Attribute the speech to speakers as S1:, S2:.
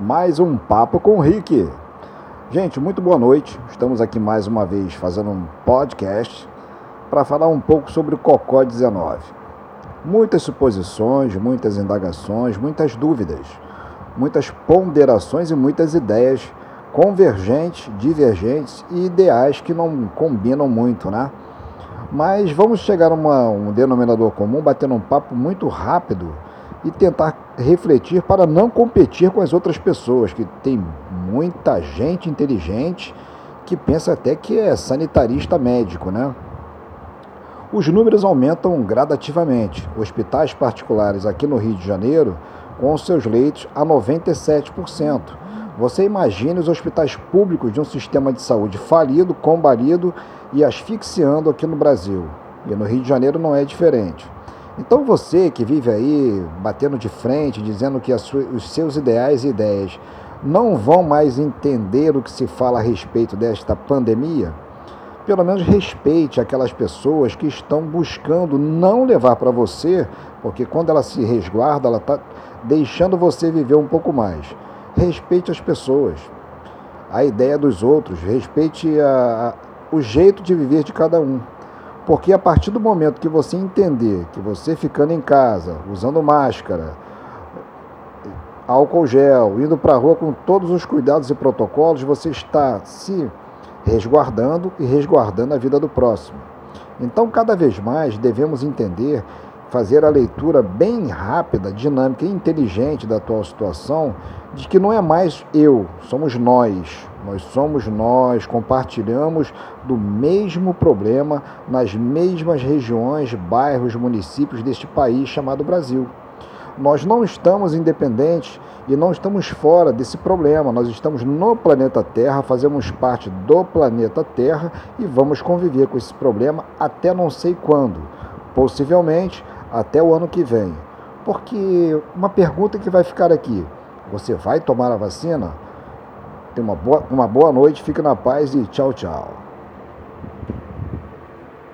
S1: mais um papo com o Rick. Gente, muito boa noite. Estamos aqui mais uma vez fazendo um podcast para falar um pouco sobre o Cocó 19. Muitas suposições, muitas indagações, muitas dúvidas, muitas ponderações e muitas ideias convergentes, divergentes e ideais que não combinam muito, né? Mas vamos chegar a uma, um denominador comum, batendo um papo muito rápido e tentar refletir para não competir com as outras pessoas, que tem muita gente inteligente que pensa até que é sanitarista médico, né? Os números aumentam gradativamente. Hospitais particulares aqui no Rio de Janeiro com seus leitos a 97%. Você imagine os hospitais públicos de um sistema de saúde falido, combalido e asfixiando aqui no Brasil. E no Rio de Janeiro não é diferente. Então você que vive aí batendo de frente, dizendo que os seus ideais e ideias não vão mais entender o que se fala a respeito desta pandemia, pelo menos respeite aquelas pessoas que estão buscando não levar para você, porque quando ela se resguarda, ela está deixando você viver um pouco mais. Respeite as pessoas, a ideia dos outros, respeite a, a, o jeito de viver de cada um. Porque a partir do momento que você entender que você ficando em casa, usando máscara, álcool gel, indo para a rua com todos os cuidados e protocolos, você está se resguardando e resguardando a vida do próximo. Então, cada vez mais devemos entender, fazer a leitura bem rápida, dinâmica e inteligente da atual situação, de que não é mais eu, somos nós. Nós somos nós, compartilhamos do mesmo problema nas mesmas regiões, bairros, municípios deste país chamado Brasil. Nós não estamos independentes e não estamos fora desse problema. Nós estamos no planeta Terra, fazemos parte do planeta Terra e vamos conviver com esse problema até não sei quando. Possivelmente até o ano que vem. Porque uma pergunta que vai ficar aqui: você vai tomar a vacina? Tenha uma boa, uma boa noite, fique na paz e tchau, tchau.